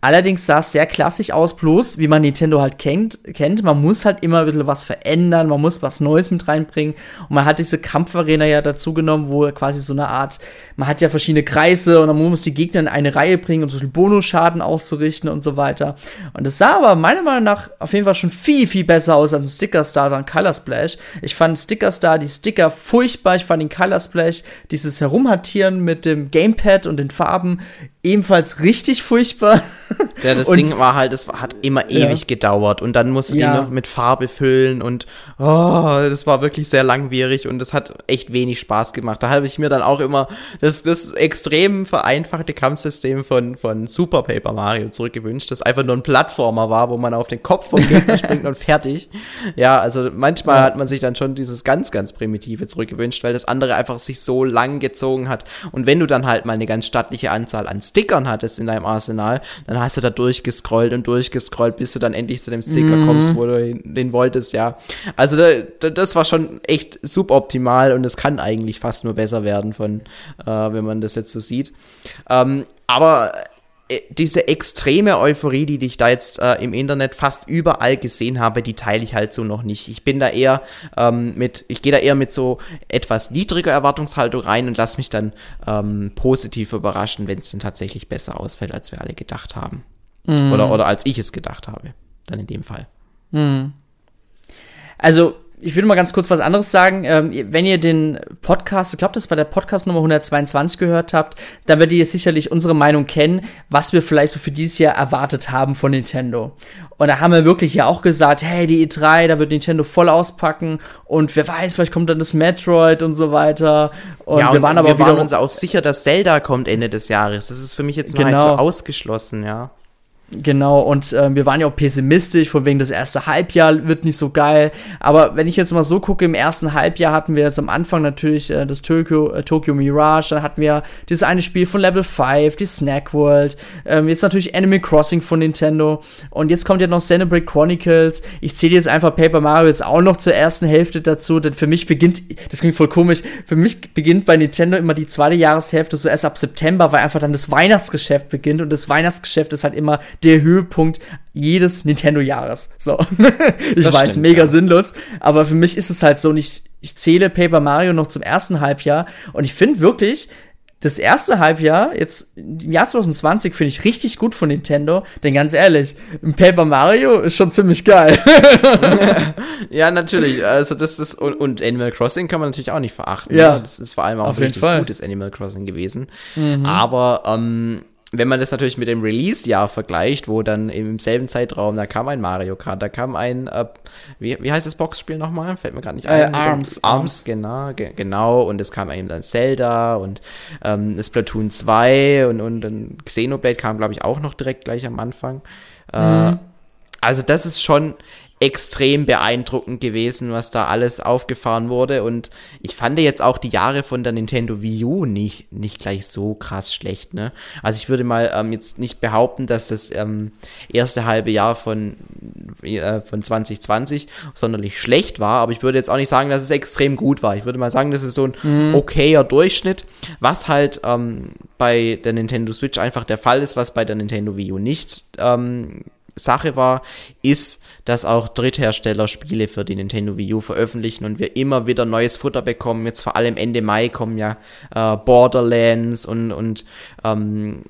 allerdings sah es sehr klassisch aus, bloß wie man Nintendo halt kennt, kennt, man muss halt immer ein bisschen was verändern, man muss muss was Neues mit reinbringen. Und man hat diese Kampfarena ja dazu genommen, wo quasi so eine Art, man hat ja verschiedene Kreise und dann muss die Gegner in eine Reihe bringen, um so viel Bonusschaden auszurichten und so weiter. Und es sah aber meiner Meinung nach auf jeden Fall schon viel, viel besser aus als ein Sticker Star oder Color Splash. Ich fand Sticker Star, die Sticker furchtbar. Ich fand den Color Splash, dieses Herumhattieren mit dem Gamepad und den Farben ebenfalls richtig furchtbar. Ja, das und, Ding war halt, es hat immer ewig ja. gedauert und dann musste ja. die noch mit Farbe füllen und oh, das war wirklich sehr langwierig und das hat echt wenig Spaß gemacht. Da habe ich mir dann auch immer das, das extrem vereinfachte Kampfsystem von, von Super Paper Mario zurückgewünscht, das einfach nur ein Plattformer war, wo man auf den Kopf vom Gegner springt und fertig. Ja, also manchmal ja. hat man sich dann schon dieses ganz, ganz primitive zurückgewünscht, weil das andere einfach sich so lang gezogen hat. Und wenn du dann halt mal eine ganz stattliche Anzahl an Stickern hattest in deinem Arsenal, dann hast du da durchgescrollt und durchgescrollt, bis du dann endlich zu dem Sticker mhm. kommst, wo du den wolltest, ja. Also da, das war schon echt suboptimal und es kann eigentlich fast nur besser werden von, äh, wenn man das jetzt so sieht. Ähm, aber diese extreme Euphorie, die ich da jetzt äh, im Internet fast überall gesehen habe, die teile ich halt so noch nicht. Ich bin da eher ähm, mit, ich gehe da eher mit so etwas niedriger Erwartungshaltung rein und lasse mich dann ähm, positiv überraschen, wenn es dann tatsächlich besser ausfällt, als wir alle gedacht haben. Mhm. Oder, oder als ich es gedacht habe. Dann in dem Fall. Mhm. Also, ich würde mal ganz kurz was anderes sagen. Ähm, wenn ihr den Podcast, ich glaube, das war der Podcast Nummer 122 gehört habt, dann werdet ihr sicherlich unsere Meinung kennen, was wir vielleicht so für dieses Jahr erwartet haben von Nintendo. Und da haben wir wirklich ja auch gesagt, hey, die E3, da wird Nintendo voll auspacken und wer weiß, vielleicht kommt dann das Metroid und so weiter. Und ja, wir waren aber wir waren uns auch sicher, dass Zelda kommt Ende des Jahres. Das ist für mich jetzt genau. halt so ausgeschlossen, ja. Genau, und äh, wir waren ja auch pessimistisch, von wegen das erste Halbjahr wird nicht so geil. Aber wenn ich jetzt mal so gucke, im ersten Halbjahr hatten wir jetzt am Anfang natürlich äh, das Tokyo, äh, Tokyo Mirage, dann hatten wir dieses eine Spiel von Level 5, die Snack World, ähm, jetzt natürlich Animal Crossing von Nintendo und jetzt kommt ja noch Xenoblade Chronicles. Ich zähle jetzt einfach Paper Mario jetzt auch noch zur ersten Hälfte dazu, denn für mich beginnt, das klingt voll komisch, für mich beginnt bei Nintendo immer die zweite Jahreshälfte so erst ab September, weil einfach dann das Weihnachtsgeschäft beginnt und das Weihnachtsgeschäft ist halt immer der Höhepunkt jedes Nintendo-Jahres. So. ich das weiß, stimmt, mega ja. sinnlos, aber für mich ist es halt so, ich, ich zähle Paper Mario noch zum ersten Halbjahr und ich finde wirklich, das erste Halbjahr, jetzt im Jahr 2020, finde ich richtig gut von Nintendo, denn ganz ehrlich, ein Paper Mario ist schon ziemlich geil. ja, natürlich. Also das ist und, und, Animal Crossing kann man natürlich auch nicht verachten. Ja, ne? das ist vor allem auch ein richtig gutes Animal Crossing gewesen. Mhm. Aber ähm, wenn man das natürlich mit dem Release-Jahr vergleicht, wo dann im selben Zeitraum, da kam ein Mario Kart, da kam ein, äh, wie, wie heißt das Boxspiel nochmal? Fällt mir gerade nicht ein. Äh, Arms. Arms, genau, ge genau. Und es kam eben dann Zelda und ähm, Splatoon 2 und, und dann Xenoblade kam, glaube ich, auch noch direkt gleich am Anfang. Äh, mhm. Also das ist schon extrem beeindruckend gewesen, was da alles aufgefahren wurde. Und ich fand jetzt auch die Jahre von der Nintendo Wii U nicht, nicht gleich so krass schlecht. Ne? Also ich würde mal ähm, jetzt nicht behaupten, dass das ähm, erste halbe Jahr von, äh, von 2020 sonderlich schlecht war, aber ich würde jetzt auch nicht sagen, dass es extrem gut war. Ich würde mal sagen, das ist so ein mhm. okayer Durchschnitt, was halt ähm, bei der Nintendo Switch einfach der Fall ist, was bei der Nintendo Wii U nicht ähm, Sache war, ist, dass auch Dritthersteller Spiele für die Nintendo Wii U veröffentlichen und wir immer wieder neues Futter bekommen. Jetzt vor allem Ende Mai kommen ja äh, Borderlands und, und ähm,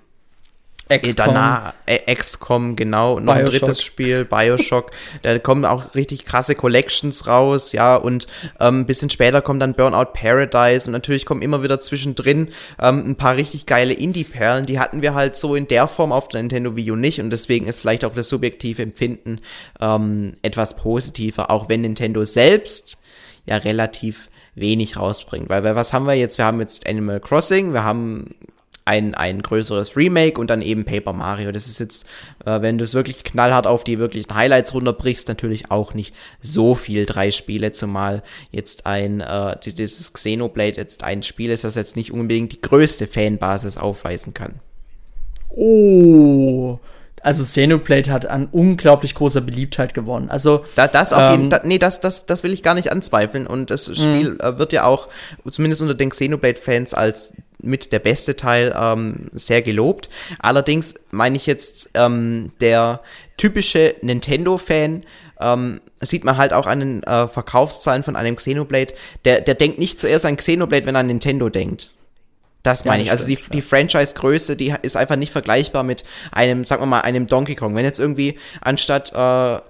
XCOM. Danach, äh, XCOM, genau. Noch Bioshock. ein drittes Spiel, Bioshock. da kommen auch richtig krasse Collections raus, ja. Und ähm, ein bisschen später kommt dann Burnout Paradise. Und natürlich kommen immer wieder zwischendrin ähm, ein paar richtig geile Indie-Perlen. Die hatten wir halt so in der Form auf der Nintendo Wii U nicht. Und deswegen ist vielleicht auch das subjektive Empfinden ähm, etwas positiver. Auch wenn Nintendo selbst ja relativ wenig rausbringt. Weil, weil was haben wir jetzt? Wir haben jetzt Animal Crossing, wir haben ein, ein größeres Remake und dann eben Paper Mario. Das ist jetzt, äh, wenn du es wirklich knallhart auf die wirklichen Highlights runterbrichst, natürlich auch nicht so viel. Drei Spiele, zumal jetzt ein, äh, dieses Xenoblade jetzt ein Spiel ist, das jetzt nicht unbedingt die größte Fanbasis aufweisen kann. Oh, also Xenoblade hat an unglaublich großer Beliebtheit gewonnen. Also da, das auf ähm, jeden da, nee, das, das, das will ich gar nicht anzweifeln. Und das Spiel mhm. äh, wird ja auch, zumindest unter den Xenoblade-Fans, als mit der beste Teil ähm, sehr gelobt. Allerdings meine ich jetzt ähm, der typische Nintendo-Fan, ähm, sieht man halt auch an den äh, Verkaufszahlen von einem Xenoblade, der, der denkt nicht zuerst an Xenoblade, wenn er an Nintendo denkt. Das meine ich. Also die, die Franchise-Größe, die ist einfach nicht vergleichbar mit einem, sagen wir mal, einem Donkey Kong. Wenn jetzt irgendwie anstatt äh,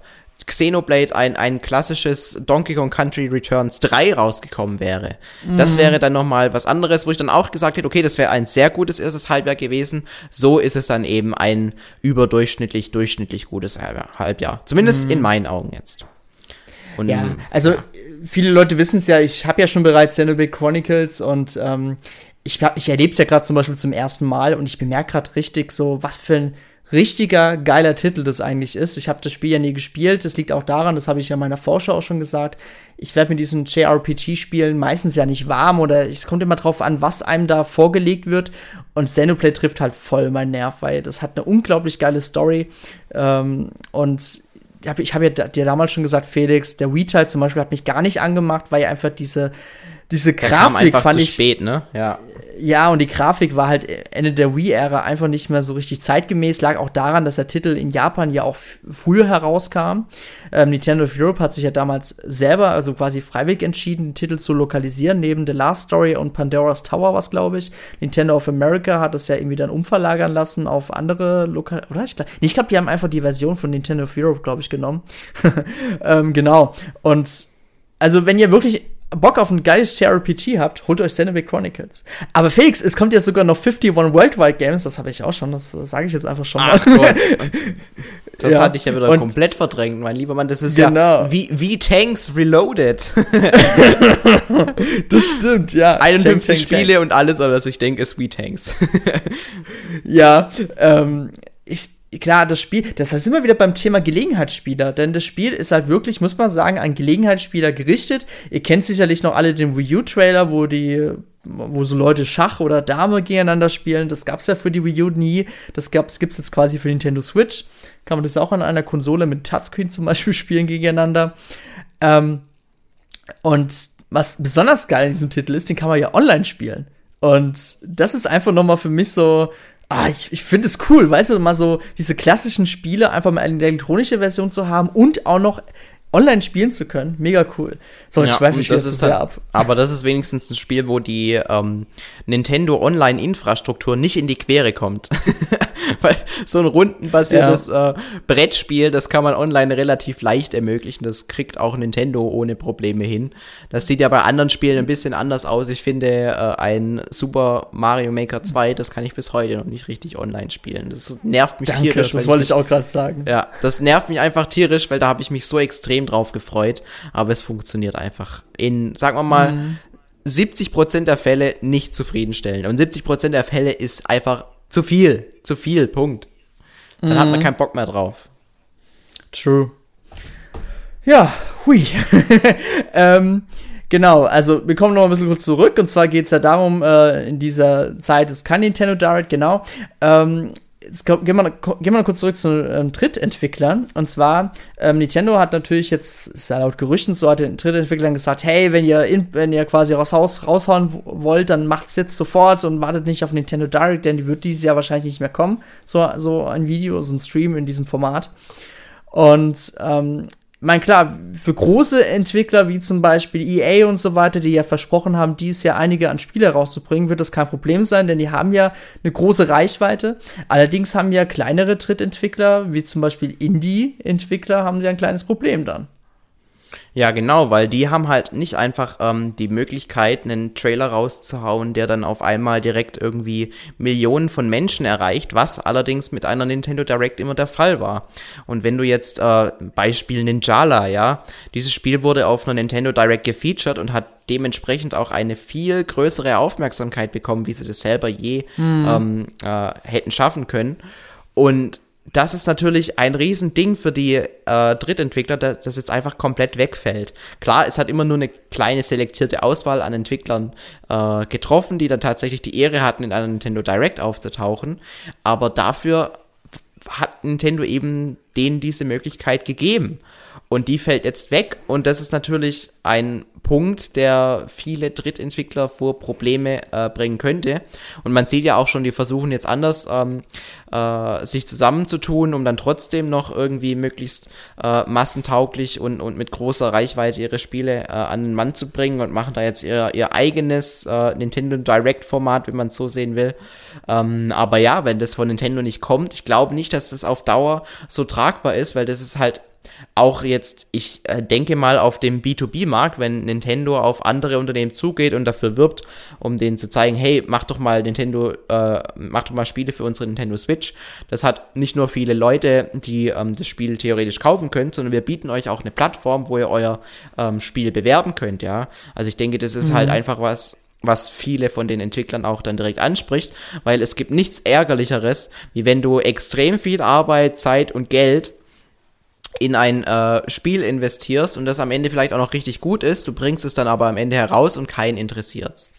Xenoblade ein, ein klassisches Donkey Kong Country Returns 3 rausgekommen wäre. Mhm. Das wäre dann nochmal was anderes, wo ich dann auch gesagt hätte, okay, das wäre ein sehr gutes erstes Halbjahr gewesen. So ist es dann eben ein überdurchschnittlich, durchschnittlich gutes Halbjahr. Zumindest mhm. in meinen Augen jetzt. Und, ja, also ja. viele Leute wissen es ja, ich habe ja schon bereits Xenoblade Chronicles und ähm, ich, ich erlebe es ja gerade zum Beispiel zum ersten Mal und ich bemerke gerade richtig so, was für ein richtiger geiler Titel das eigentlich ist. Ich habe das Spiel ja nie gespielt. Das liegt auch daran, das habe ich ja in meiner Vorschau auch schon gesagt. Ich werde mit diesen JRPG-Spielen meistens ja nicht warm oder es kommt immer drauf an, was einem da vorgelegt wird. Und Xenoblade trifft halt voll meinen Nerv, weil das hat eine unglaublich geile Story. Ähm, und ich habe ja dir damals schon gesagt, Felix, der Wii-Teil zum Beispiel hat mich gar nicht angemacht, weil einfach diese diese Grafik fand ich spät, ne? Ja. Ja, und die Grafik war halt Ende der Wii-Ära einfach nicht mehr so richtig zeitgemäß. Lag auch daran, dass der Titel in Japan ja auch früher herauskam. Ähm, Nintendo of Europe hat sich ja damals selber, also quasi freiwillig entschieden, den Titel zu lokalisieren, neben The Last Story und Pandora's Tower, was glaube ich. Nintendo of America hat es ja irgendwie dann umverlagern lassen auf andere Lokal. Oder? Ich glaube, nee, glaub, die haben einfach die Version von Nintendo of Europe, glaube ich, genommen. ähm, genau. Und also, wenn ihr wirklich Bock auf ein geiles JRPG habt, holt euch Xenoblade Chronicles. Aber Felix, es kommt ja sogar noch 51 Worldwide Games, das habe ich auch schon, das sage ich jetzt einfach schon mal. Ach, das ja. hatte ich ja wieder und komplett verdrängt, mein lieber Mann. Das ist genau. ja wie, wie Tanks Reloaded. das stimmt, ja. 51 Tank, Spiele Tank. und alles, aber was ich denke, ist wie Tanks. ja, ähm, ich klar, das Spiel, das ist immer wieder beim Thema Gelegenheitsspieler, denn das Spiel ist halt wirklich, muss man sagen, an Gelegenheitsspieler gerichtet. Ihr kennt sicherlich noch alle den Wii U-Trailer, wo die, wo so Leute Schach oder Dame gegeneinander spielen. Das gab's ja für die Wii U nie. Das gab's, gibt's jetzt quasi für Nintendo Switch. Kann man das auch an einer Konsole mit Touchscreen zum Beispiel spielen gegeneinander. Ähm, und was besonders geil in diesem Titel ist, den kann man ja online spielen. Und das ist einfach nochmal für mich so, ah, ich, ich finde es cool, weißt du, mal so diese klassischen Spiele einfach mal eine elektronische Version zu haben und auch noch online spielen zu können. Mega cool. So, jetzt ja, schweife ich das ist sehr ab. Aber das ist wenigstens ein Spiel, wo die ähm, Nintendo Online-Infrastruktur nicht in die Quere kommt. Weil so ein rundenbasiertes ja. äh, Brettspiel, das kann man online relativ leicht ermöglichen. Das kriegt auch Nintendo ohne Probleme hin. Das sieht ja bei anderen Spielen ein bisschen anders aus. Ich finde, äh, ein Super Mario Maker 2, das kann ich bis heute noch nicht richtig online spielen. Das nervt mich Danke, tierisch. Das wollte ich auch gerade sagen. Ja, das nervt mich einfach tierisch, weil da habe ich mich so extrem drauf gefreut. Aber es funktioniert einfach in, sagen wir mal, mhm. 70% der Fälle nicht zufriedenstellend. Und 70% der Fälle ist einfach zu viel. Zu viel, Punkt. Dann mhm. hat man mhm. keinen Bock mehr drauf. True. Ja, hui. ähm, genau, also wir kommen noch ein bisschen kurz zurück. Und zwar geht es ja darum, äh, in dieser Zeit ist kein Nintendo Direct, genau. Ähm, jetzt gehen wir, gehen wir kurz zurück zu ähm, Drittentwicklern. Und zwar, ähm, Nintendo hat natürlich jetzt, ist ja laut Gerüchten so, hat den Drittentwicklern gesagt, hey, wenn ihr, in, wenn ihr quasi raus, raushauen wollt, dann macht's jetzt sofort und wartet nicht auf Nintendo Direct, denn die wird dieses Jahr wahrscheinlich nicht mehr kommen. So, so ein Video, so ein Stream in diesem Format. Und ähm, mein klar, für große Entwickler wie zum Beispiel EA und so weiter, die ja versprochen haben, dies Jahr einige an Spiele rauszubringen, wird das kein Problem sein, denn die haben ja eine große Reichweite. Allerdings haben ja kleinere Drittentwickler, wie zum Beispiel Indie-Entwickler, haben ja ein kleines Problem dann. Ja, genau, weil die haben halt nicht einfach ähm, die Möglichkeit, einen Trailer rauszuhauen, der dann auf einmal direkt irgendwie Millionen von Menschen erreicht, was allerdings mit einer Nintendo Direct immer der Fall war. Und wenn du jetzt äh, Beispiel Ninjala, ja, dieses Spiel wurde auf einer Nintendo Direct gefeatured und hat dementsprechend auch eine viel größere Aufmerksamkeit bekommen, wie sie das selber je mhm. ähm, äh, hätten schaffen können. Und das ist natürlich ein Riesending für die äh, Drittentwickler, dass das jetzt einfach komplett wegfällt. Klar, es hat immer nur eine kleine selektierte Auswahl an Entwicklern äh, getroffen, die dann tatsächlich die Ehre hatten, in einer Nintendo Direct aufzutauchen. Aber dafür hat Nintendo eben denen diese Möglichkeit gegeben. Und die fällt jetzt weg und das ist natürlich ein Punkt, der viele Drittentwickler vor Probleme äh, bringen könnte. Und man sieht ja auch schon, die versuchen jetzt anders ähm, äh, sich zusammenzutun, um dann trotzdem noch irgendwie möglichst äh, massentauglich und, und mit großer Reichweite ihre Spiele äh, an den Mann zu bringen und machen da jetzt ihr, ihr eigenes äh, Nintendo Direct Format, wenn man es so sehen will. Ähm, aber ja, wenn das von Nintendo nicht kommt, ich glaube nicht, dass das auf Dauer so tragbar ist, weil das ist halt auch jetzt, ich äh, denke mal auf dem B2B-Markt, wenn Nintendo auf andere Unternehmen zugeht und dafür wirbt, um denen zu zeigen, hey, mach doch mal Nintendo, äh, mach doch mal Spiele für unsere Nintendo Switch. Das hat nicht nur viele Leute, die ähm, das Spiel theoretisch kaufen können, sondern wir bieten euch auch eine Plattform, wo ihr euer ähm, Spiel bewerben könnt, ja. Also ich denke, das ist halt mhm. halt einfach was, was viele von den Entwicklern auch dann direkt anspricht, weil es gibt nichts ärgerlicheres, wie wenn du extrem viel Arbeit, Zeit und Geld in ein äh, Spiel investierst und das am Ende vielleicht auch noch richtig gut ist, du bringst es dann aber am Ende heraus und keinen interessiert's.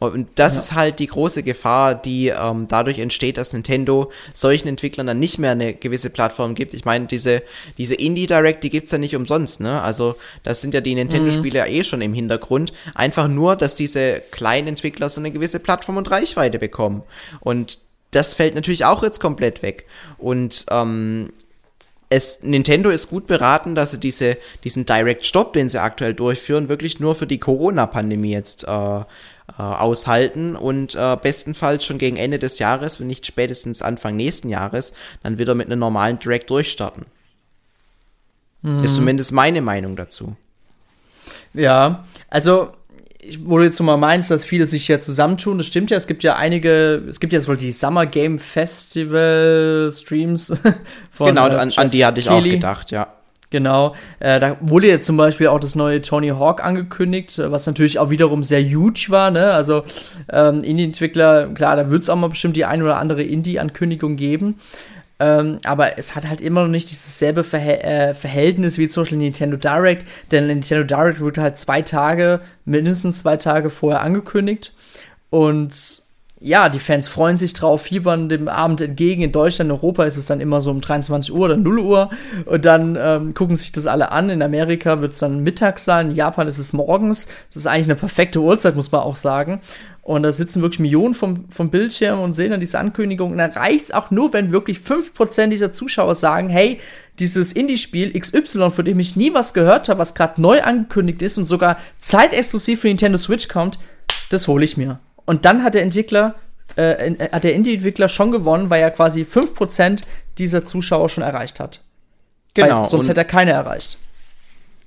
Und das ja. ist halt die große Gefahr, die ähm, dadurch entsteht, dass Nintendo solchen Entwicklern dann nicht mehr eine gewisse Plattform gibt. Ich meine, diese, diese Indie Direct, die gibt's ja nicht umsonst, ne? Also, das sind ja die Nintendo-Spiele mhm. ja eh schon im Hintergrund. Einfach nur, dass diese kleinen Entwickler so eine gewisse Plattform und Reichweite bekommen. Und das fällt natürlich auch jetzt komplett weg. Und ähm, es, Nintendo ist gut beraten, dass sie diese, diesen Direct Stop, den sie aktuell durchführen, wirklich nur für die Corona-Pandemie jetzt äh, äh, aushalten und äh, bestenfalls schon gegen Ende des Jahres, wenn nicht spätestens Anfang nächsten Jahres, dann wieder mit einem normalen Direct durchstarten. Mhm. Ist zumindest meine Meinung dazu. Ja, also wo du jetzt mal meinst, dass viele sich ja zusammentun, das stimmt ja, es gibt ja einige, es gibt ja wohl die Summer Game Festival Streams. Von, genau, äh, an, an, die hatte ich Keely. auch gedacht, ja. Genau, äh, da wurde jetzt zum Beispiel auch das neue Tony Hawk angekündigt, was natürlich auch wiederum sehr huge war, ne? Also ähm, Indie-Entwickler, klar, da wird es auch mal bestimmt die ein oder andere Indie-Ankündigung geben. Ähm, aber es hat halt immer noch nicht dieses selbe Verhält äh, Verhältnis wie zum Beispiel Nintendo Direct, denn Nintendo Direct wurde halt zwei Tage, mindestens zwei Tage vorher angekündigt. Und ja, die Fans freuen sich drauf, fiebern dem Abend entgegen. In Deutschland, in Europa ist es dann immer so um 23 Uhr oder 0 Uhr. Und dann ähm, gucken sich das alle an. In Amerika wird es dann mittags sein. In Japan ist es morgens. Das ist eigentlich eine perfekte Uhrzeit, muss man auch sagen. Und da sitzen wirklich Millionen vom, vom Bildschirm und sehen dann diese Ankündigung. Und da reicht es auch nur, wenn wirklich 5% dieser Zuschauer sagen, hey, dieses Indie-Spiel XY, von dem ich nie was gehört habe, was gerade neu angekündigt ist und sogar zeitexklusiv für Nintendo Switch kommt, das hole ich mir. Und dann hat der Entwickler, äh, hat der Indie-Entwickler schon gewonnen, weil er quasi 5% dieser Zuschauer schon erreicht hat. Genau. Weil sonst hätte er keine erreicht.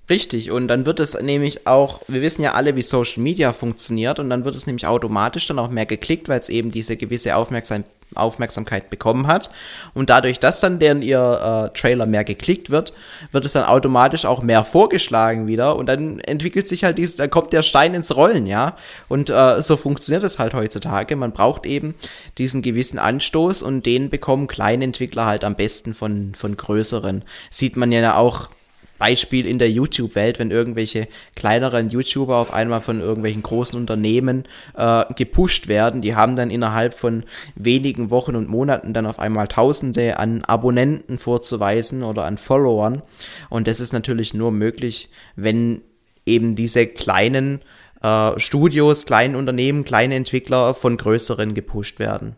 Richtig, und dann wird es nämlich auch, wir wissen ja alle, wie Social Media funktioniert, und dann wird es nämlich automatisch dann auch mehr geklickt, weil es eben diese gewisse Aufmerksam Aufmerksamkeit bekommen hat. Und dadurch, dass dann deren ihr äh, Trailer mehr geklickt wird, wird es dann automatisch auch mehr vorgeschlagen wieder. Und dann entwickelt sich halt dieses, dann kommt der Stein ins Rollen, ja. Und äh, so funktioniert es halt heutzutage. Man braucht eben diesen gewissen Anstoß und den bekommen kleine Entwickler halt am besten von, von größeren. Sieht man ja auch Beispiel in der YouTube-Welt, wenn irgendwelche kleineren YouTuber auf einmal von irgendwelchen großen Unternehmen äh, gepusht werden, die haben dann innerhalb von wenigen Wochen und Monaten dann auf einmal Tausende an Abonnenten vorzuweisen oder an Followern. Und das ist natürlich nur möglich, wenn eben diese kleinen äh, Studios, kleinen Unternehmen, kleine Entwickler von größeren gepusht werden.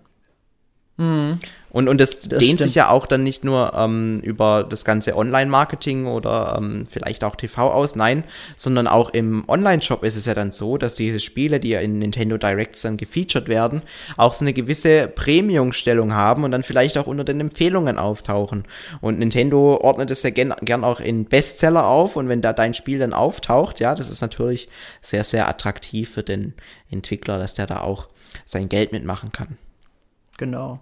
Mhm. Und, und das, das dehnt stimmt. sich ja auch dann nicht nur ähm, über das ganze Online-Marketing oder ähm, vielleicht auch TV aus, nein, sondern auch im Online-Shop ist es ja dann so, dass diese Spiele, die ja in Nintendo Directs dann gefeatured werden, auch so eine gewisse Premium-Stellung haben und dann vielleicht auch unter den Empfehlungen auftauchen. Und Nintendo ordnet es ja gern, gern auch in Bestseller auf und wenn da dein Spiel dann auftaucht, ja, das ist natürlich sehr, sehr attraktiv für den Entwickler, dass der da auch sein Geld mitmachen kann. Genau.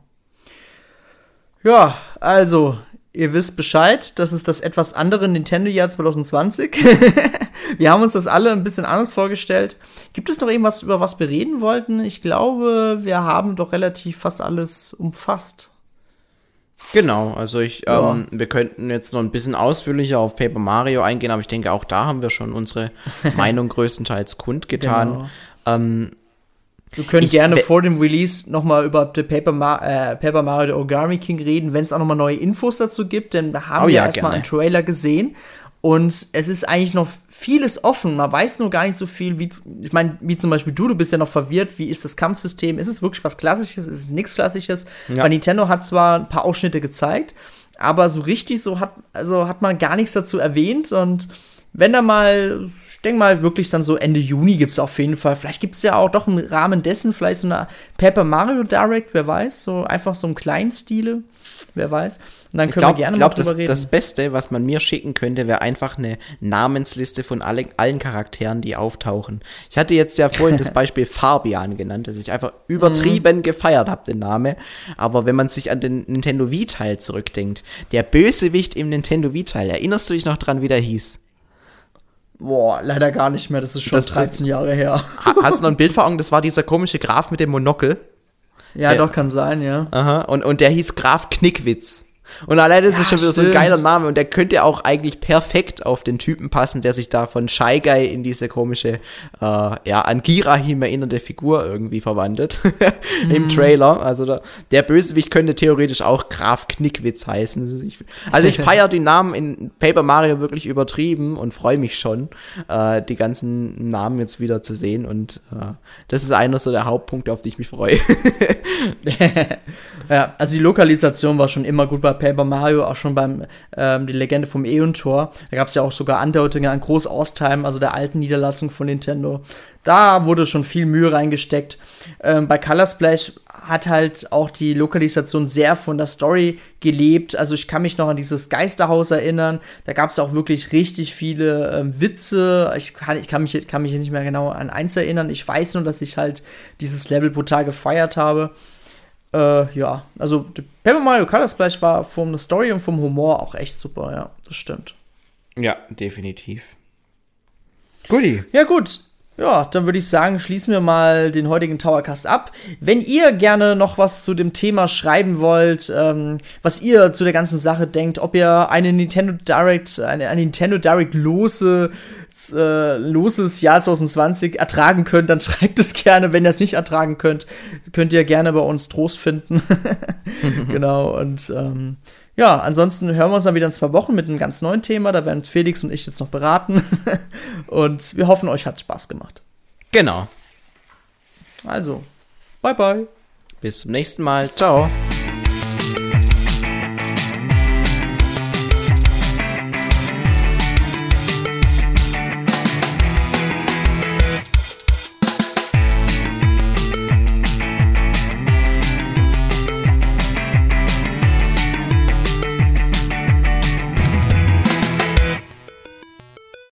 Ja, also, ihr wisst Bescheid, das ist das etwas andere Nintendo-Jahr 2020. wir haben uns das alle ein bisschen anders vorgestellt. Gibt es noch irgendwas, über was wir reden wollten? Ich glaube, wir haben doch relativ fast alles umfasst. Genau, also ich, ja. ähm, wir könnten jetzt noch ein bisschen ausführlicher auf Paper Mario eingehen, aber ich denke, auch da haben wir schon unsere Meinung größtenteils kundgetan. Genau. Ähm, wir können ich, gerne vor dem Release nochmal über The Paper, Ma äh, Paper Mario The Origami King reden, wenn es auch nochmal neue Infos dazu gibt, denn da haben oh, wir ja, erstmal einen Trailer gesehen und es ist eigentlich noch vieles offen. Man weiß nur gar nicht so viel, wie, ich meine, wie zum Beispiel du, du bist ja noch verwirrt, wie ist das Kampfsystem? Ist es wirklich was Klassisches? Ist es nichts Klassisches? Ja. Weil Nintendo hat zwar ein paar Ausschnitte gezeigt, aber so richtig so hat, also hat man gar nichts dazu erwähnt und wenn da mal denke mal, wirklich dann so Ende Juni gibt es auf jeden Fall. Vielleicht gibt es ja auch doch im Rahmen dessen vielleicht so eine Paper Mario Direct, wer weiß. So einfach so im kleinen Stile, wer weiß. Und dann können glaub, wir gerne glaub, mal drüber das, reden. Das Beste, was man mir schicken könnte, wäre einfach eine Namensliste von alle, allen Charakteren, die auftauchen. Ich hatte jetzt ja vorhin das Beispiel Fabian genannt, dass ich einfach übertrieben mhm. gefeiert habe, den Namen. Aber wenn man sich an den Nintendo Wii-Teil zurückdenkt, der Bösewicht im Nintendo Wii-Teil, erinnerst du dich noch dran, wie der hieß? Boah, leider gar nicht mehr. Das ist schon das, 13 Jahre her. Hast du noch ein Bild vor Augen? Das war dieser komische Graf mit dem Monokel. Ja, der, doch, kann sein, ja. Aha, und, und der hieß Graf Knickwitz. Und alleine ist ja, es schon wieder stimmt. so ein geiler Name und der könnte auch eigentlich perfekt auf den Typen passen, der sich da von Shy Guy in diese komische, äh, ja, an Girahim erinnernde Figur irgendwie verwandelt im mhm. Trailer. Also der, der Bösewicht könnte theoretisch auch Graf Knickwitz heißen. Also ich, also ich feiere die Namen in Paper Mario wirklich übertrieben und freue mich schon, äh, die ganzen Namen jetzt wieder zu sehen und äh, das ist einer so der Hauptpunkte, auf die ich mich freue. ja, also die Lokalisation war schon immer gut bei Paper Mario, auch schon beim ähm, die Legende vom Eon-Tor. Da gab es ja auch sogar Andeutungen an Groß Ostheim, also der alten Niederlassung von Nintendo. Da wurde schon viel Mühe reingesteckt. Ähm, bei Color Splash hat halt auch die Lokalisation sehr von der Story gelebt. Also ich kann mich noch an dieses Geisterhaus erinnern. Da gab es auch wirklich richtig viele ähm, Witze. Ich, kann, ich kann, mich, kann mich nicht mehr genau an eins erinnern. Ich weiß nur, dass ich halt dieses Level brutal gefeiert habe. Äh, ja, also Paper Mario Color Splash war vom Story und vom Humor auch echt super, ja, das stimmt. Ja, definitiv. Guti. Ja, gut. Ja, dann würde ich sagen, schließen wir mal den heutigen Towercast ab. Wenn ihr gerne noch was zu dem Thema schreiben wollt, ähm, was ihr zu der ganzen Sache denkt, ob ihr eine Nintendo Direct, eine, eine Nintendo Direct lose äh, loses Jahr 2020 ertragen könnt, dann schreibt es gerne. Wenn ihr es nicht ertragen könnt, könnt ihr gerne bei uns Trost finden. genau, und ähm, ja, ansonsten hören wir uns dann wieder in zwei Wochen mit einem ganz neuen Thema. Da werden Felix und ich jetzt noch beraten. und wir hoffen, euch hat Spaß gemacht. Genau. Also, bye bye. Bis zum nächsten Mal. Ciao.